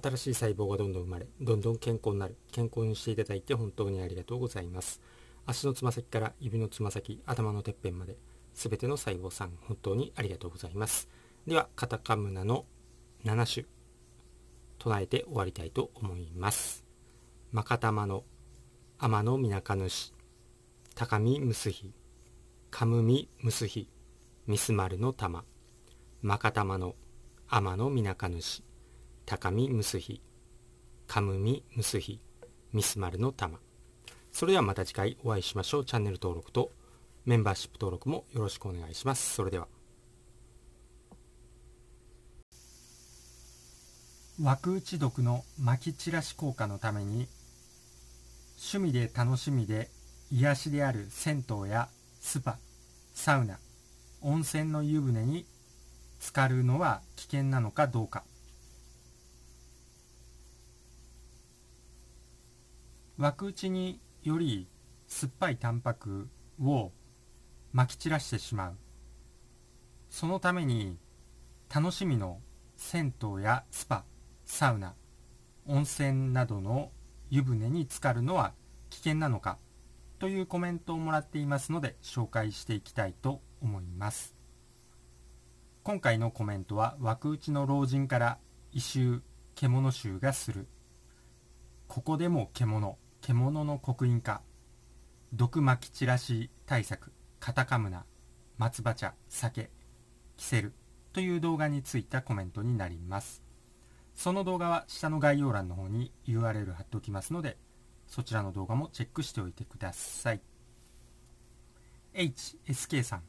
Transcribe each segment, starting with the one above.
新しい細胞がどんどん生まれどんどん健康になる。健康にしていただいて本当にありがとうございます。足のつま先から指のつま先頭のてっぺんまで全ての細胞さん本当にありがとうございます。ではカタカムナの7種唱えて終わりたいと思います。マカタマの天のみなか主高見むすひかむみむすひミスマルの玉。マカタマの天のみなか主高見むすひかむみむすひミスマルの玉。それではまた次回お会いしましょう。チャンネル登録とメンバーシップ登録もよろしくお願いします。それでは。枠打ち毒の撒き散らし効果のために趣味で楽しみで癒しである銭湯やスパサウナ温泉の湯船に浸かるのは危険なのかどうか。枠打ちにより酸っぱいタンパクをまき散らしてしまう。そのために楽しみの銭湯やスパサウナ温泉などの湯船に浸かるのは危険なのかというコメントをもらっていますので紹介していきたいと思います。今回のコメントは枠打ちの老人から異臭獣臭がする。ここでも獣。獣の刻印化。毒巻き散らし対策。カタカムナ。松葉茶。酒。キセル。という動画についたコメントになります。その動画は下の概要欄の方に URL 貼っておきますのでそちらの動画もチェックしておいてください。HSK さん。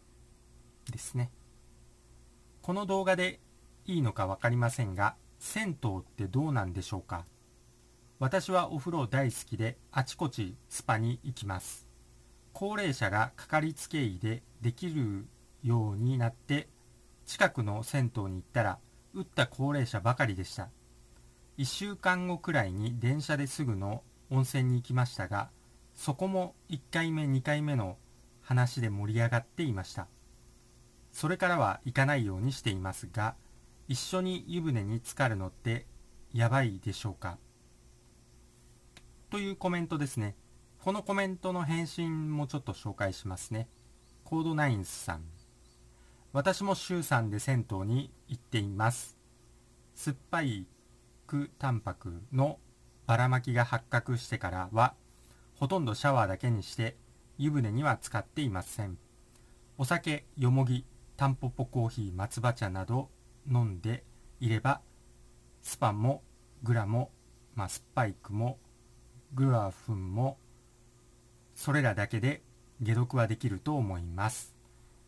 ですね。この動画でいいのか分かりませんが銭湯ってどうなんでしょうか？私はお風呂大好きであちこちスパに行きます。高齢者がかかりつけ医でできるようになって近くの銭湯に行ったら打った高齢者ばかりでした。1週間後くらいに電車ですぐの温泉に行きましたがそこも1回目2回目の話で盛り上がっていました。それからは行かないようにしていますが一緒に湯船に浸かるのってやばいでしょうか？というコメントですねこのコメントの返信もちょっと紹介しますね。コードナインスさん。私も週3で銭湯に行っています。酸っぱいクタンパクのばらまきが発覚してからは、ほとんどシャワーだけにして湯船には使っていません。お酒、よもぎ、タンポポコーヒー、松葉茶など飲んでいれば、スパもグラも、まあ、スパイクもグラフンもそれらだけで解毒はできると思います。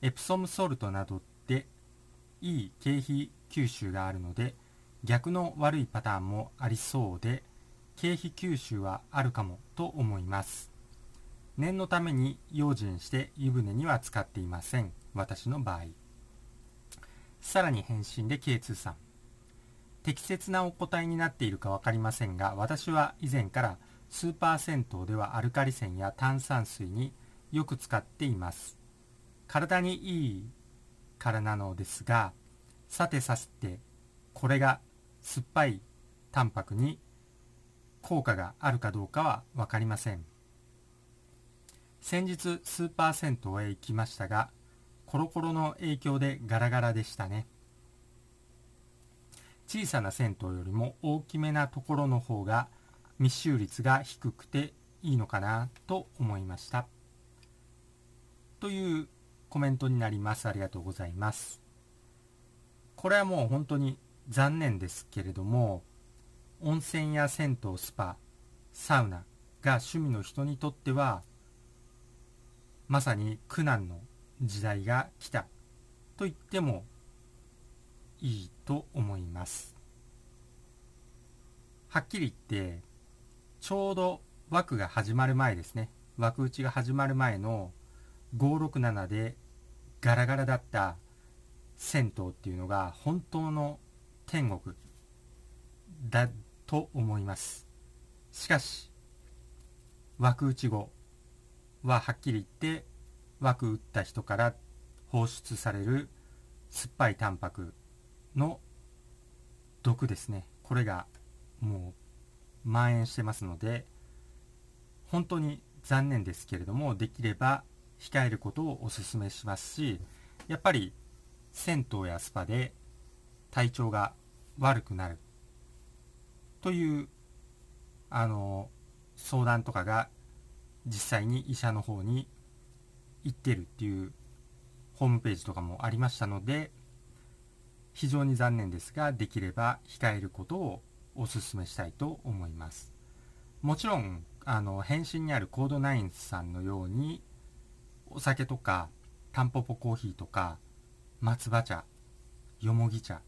エプソムソルトなどっていい経費吸収があるので逆の悪いパターンもありそうで経費吸収はあるかもと思います。念のために用心して湯船には使っていません。私の場合。さらに返信で K2 さん。適切なお答えになっているか分かりませんが私は以前からスーパー銭湯ではアルカリ泉や炭酸水によく使っています。体にいいからなのですがさてさてこれが酸っぱいタンパクに効果があるかどうかは分かりません。先日スーパー銭湯へ行きましたがコロコロの影響でガラガラでしたね。小さな銭湯よりも大きめなところの方が密集率が低くていいのかなと思いました。というコメントになります。ありがとうございます。これはもう本当に残念ですけれども温泉や銭湯スパサウナが趣味の人にとってはまさに苦難の時代が来たと言ってもいいと思います。はっきり言ってちょうど枠が始まる前ですね。枠打ちが始まる前の567でガラガラだった銭湯っていうのが本当の天国だと思います。しかし枠打ち後ははっきり言って枠打った人から放出される酸っぱいタンパクの毒ですね。これがもう蔓延してますので本当に残念ですけれどもできれば控えることをお勧めしますしやっぱり銭湯やスパで体調が悪くなるというあの相談とかが実際に医者の方に行ってるっていうホームページとかもありましたので非常に残念ですができれば控えることをお勧めしたいと思います。もちろんあの返信にあるコードナインさんのようにお酒とかタンポポコーヒーとか松葉茶よもぎ茶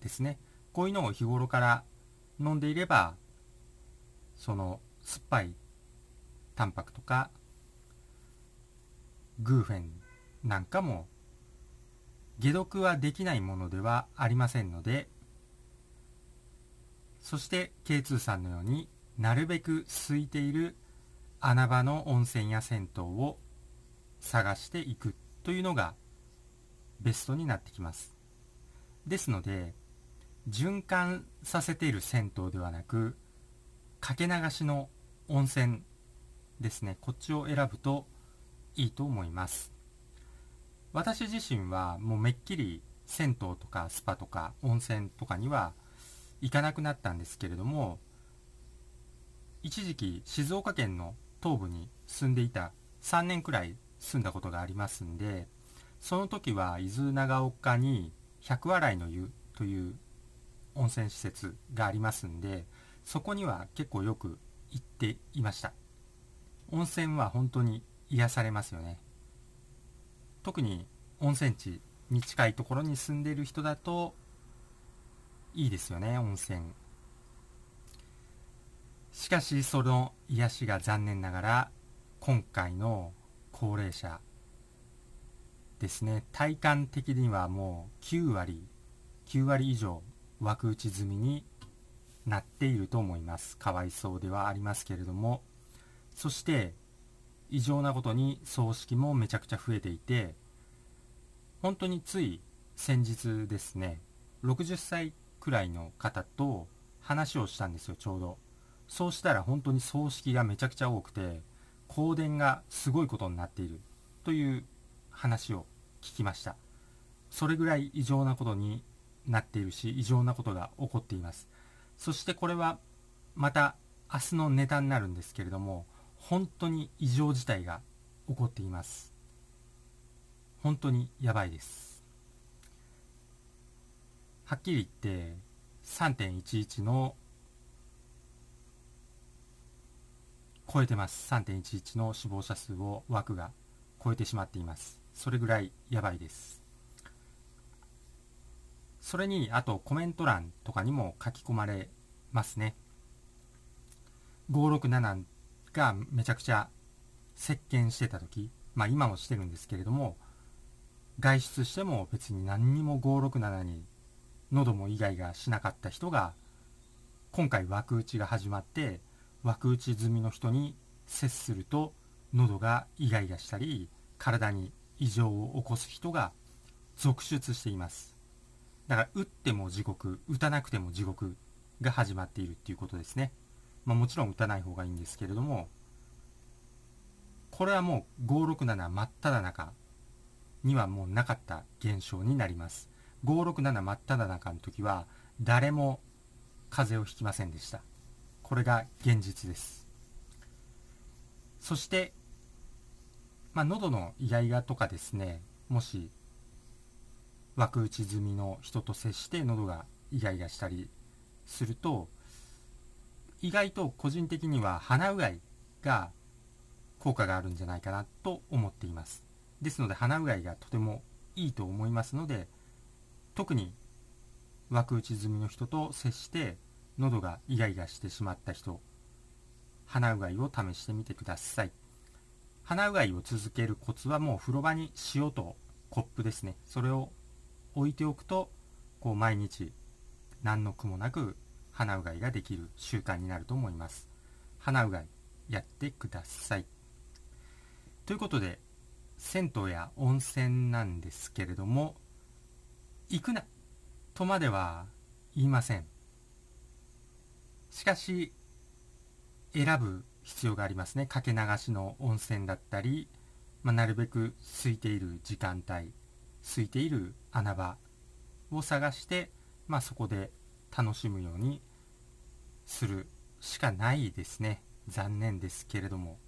ですね。こういうのを日頃から飲んでいればその酸っぱいタンパクとかグーフェンなんかも解毒はできないものではありませんのでそして K2 さんのようになるべく空いている穴場の温泉や銭湯を探していくというのがベストになってきます。ですので循環させている銭湯ではなくかけ流しの温泉ですね。こっちを選ぶといいと思います。私自身はもうめっきり銭湯とかスパとか温泉とかには行かなくなったんですけれども一時期静岡県の東部に住んでいた3年くらい住んだことがありますんでその時は伊豆長岡に百洗の湯という温泉施設がありますんでそこには結構よく行っていました。温泉は本当に癒されますよね。特に温泉地に近いところに住んでいる人だといいですよね温泉。しかしその癒しが残念ながら今回の高齢者ですね。体感的にはもう9割9割以上枠打ち済みになっていると思います。かわいそうではありますけれども。そして異常なことに葬式もめちゃくちゃ増えていて本当につい先日ですね60歳くらいの方と話をしたんですよちょうど。そうしたら本当に葬式がめちゃくちゃ多くて香典がすごいことになっているという話を聞きました。それぐらい異常なことになっているし異常なことが起こっています。そしてこれはまた明日のネタになるんですけれども本当に異常事態が起こっています。本当にやばいです。はっきり言って3.11の超えてます。3.11の死亡者数を枠が超えてしまっています。それぐらいやばいです。それにあとコメント欄とかにも書き込まれますね。567がめちゃくちゃ席巻してた時まあ今もしてるんですけれども外出しても別に何にも567に喉もイガイガしなかった人が今回枠打ちが始まって枠打ち済みの人に接すると喉がイガイガしたり体に異常を起こす人が続出しています。だから打っても地獄打たなくても地獄が始まっているっていうことですね。まあ、もちろん打たない方がいいんですけれどもこれはもう567真っ只中にはもうなかった現象になります。567真っ只中の時は誰も風邪をひきませんでした。これが現実です。そしてまあ、喉のイガイガとかですねもし枠打ち済みの人と接して喉がイガイガしたりすると意外と個人的には鼻うがいが効果があるんじゃないかなと思っています。ですので鼻うがいがとてもいいと思いますので特に枠打ち済みの人と接して喉がイガイガしてしまった人鼻うがいを試してみてください。鼻うがいを続けるコツはもう風呂場に塩とコップですね。それを置いておくとこう毎日何の苦もなく鼻うがいができる習慣になると思います。鼻うがいやってください。ということで銭湯や温泉なんですけれども行くなとまでは言いません。しかし選ぶ必要がありますね。かけ流しの温泉だったり、まあ、なるべく空いている時間帯空いている穴場を探して、まあ、そこで楽しむようにするしかないですね。残念ですけれども。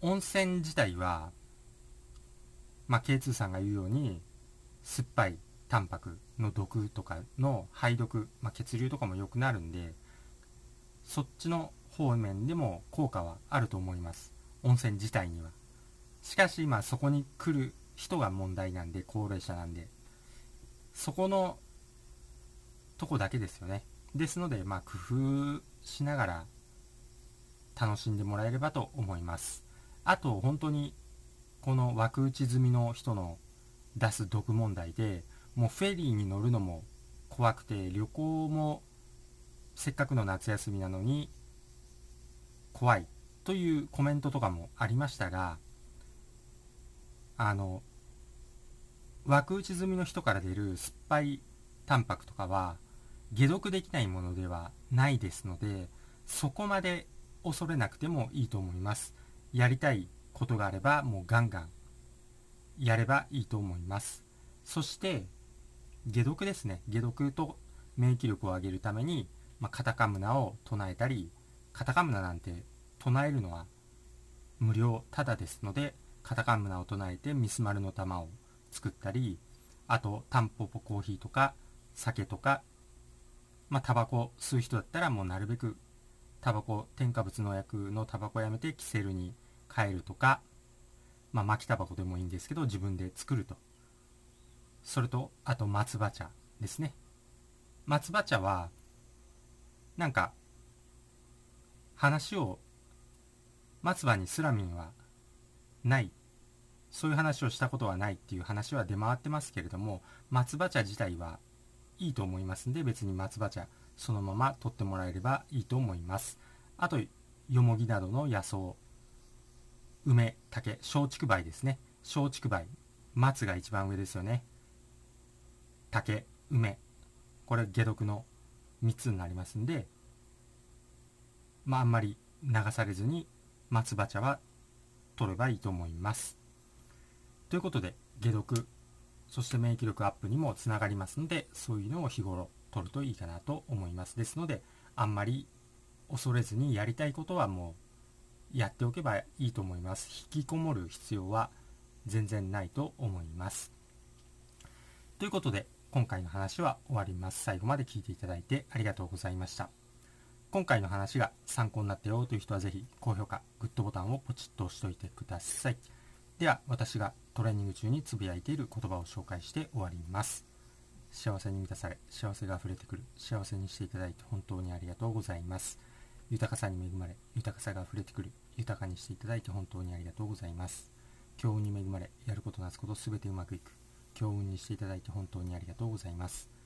温泉自体は、まあ、K2 さんが言うように酸っぱいタンパクの毒とかの排毒、まあ、血流とかも良くなるんでそっちの方面でも効果はあると思います。温泉自体には。しかしまあそこに来る人が問題なんで高齢者なんで。そこのとこだけですよね。ですのでまあ工夫しながら楽しんでもらえればと思います。あと本当にこの枠打ち済みの人の出す毒問題でもうフェリーに乗るのも怖くて旅行もせっかくの夏休みなのに怖いというコメントとかもありましたがあの枠打ち済みの人から出る酸っぱいタンパクとかは解毒できないものではないですのでそこまで恐れなくてもいいと思います。やりたいことがあればもうガンガンやればいいと思います。そして解毒ですね。解毒と免疫力を上げるために、まあ、カタカムナを唱えたりカタカムナなんて唱えるのは無料ただですのでカタカムナを唱えてミスマルの玉を作ったりあとタンポポコーヒーとか酒とかまあタバコ吸う人だったらもうなるべくタバコ添加物の薬のタバコやめてキセルに変えるとかまあ巻きタバコでもいいんですけど自分で作ると。それとあと松葉茶ですね。松葉茶はなんか話を松葉にスラミンはない。そういう話をしたことはないっていう話は出回ってますけれども松葉茶自体はいいと思いますんで別に松葉茶そのまま取ってもらえればいいと思います。あとよもぎなどの野草梅竹松竹梅ですね。松竹梅。松が一番上ですよね。竹梅。これ解毒の3つになりますんでまああんまり流されずに松葉茶は取ればいいと思います。ということで解毒そして免疫力アップにもつながりますのでそういうのを日頃取るといいかなと思います。ですのであんまり恐れずにやりたいことはもうやっておけばいいと思います。引きこもる必要は全然ないと思います。ということで今回の話は終わります。最後まで聞いていただいてありがとうございました。今回の話が参考になったよという人はぜひ高評価グッドボタンをポチッと押しておいてください。では私がトレーニング中につぶやいている言葉を紹介して終わります。幸せに満たされ幸せが溢れてくる。幸せにしていただいて本当にありがとうございます。豊かさに恵まれ豊かさが溢れてくる豊かにしていただいて本当にありがとうございます。強運に恵まれやることなすことすべてうまくいく。強運にしていただいて本当にありがとうございます。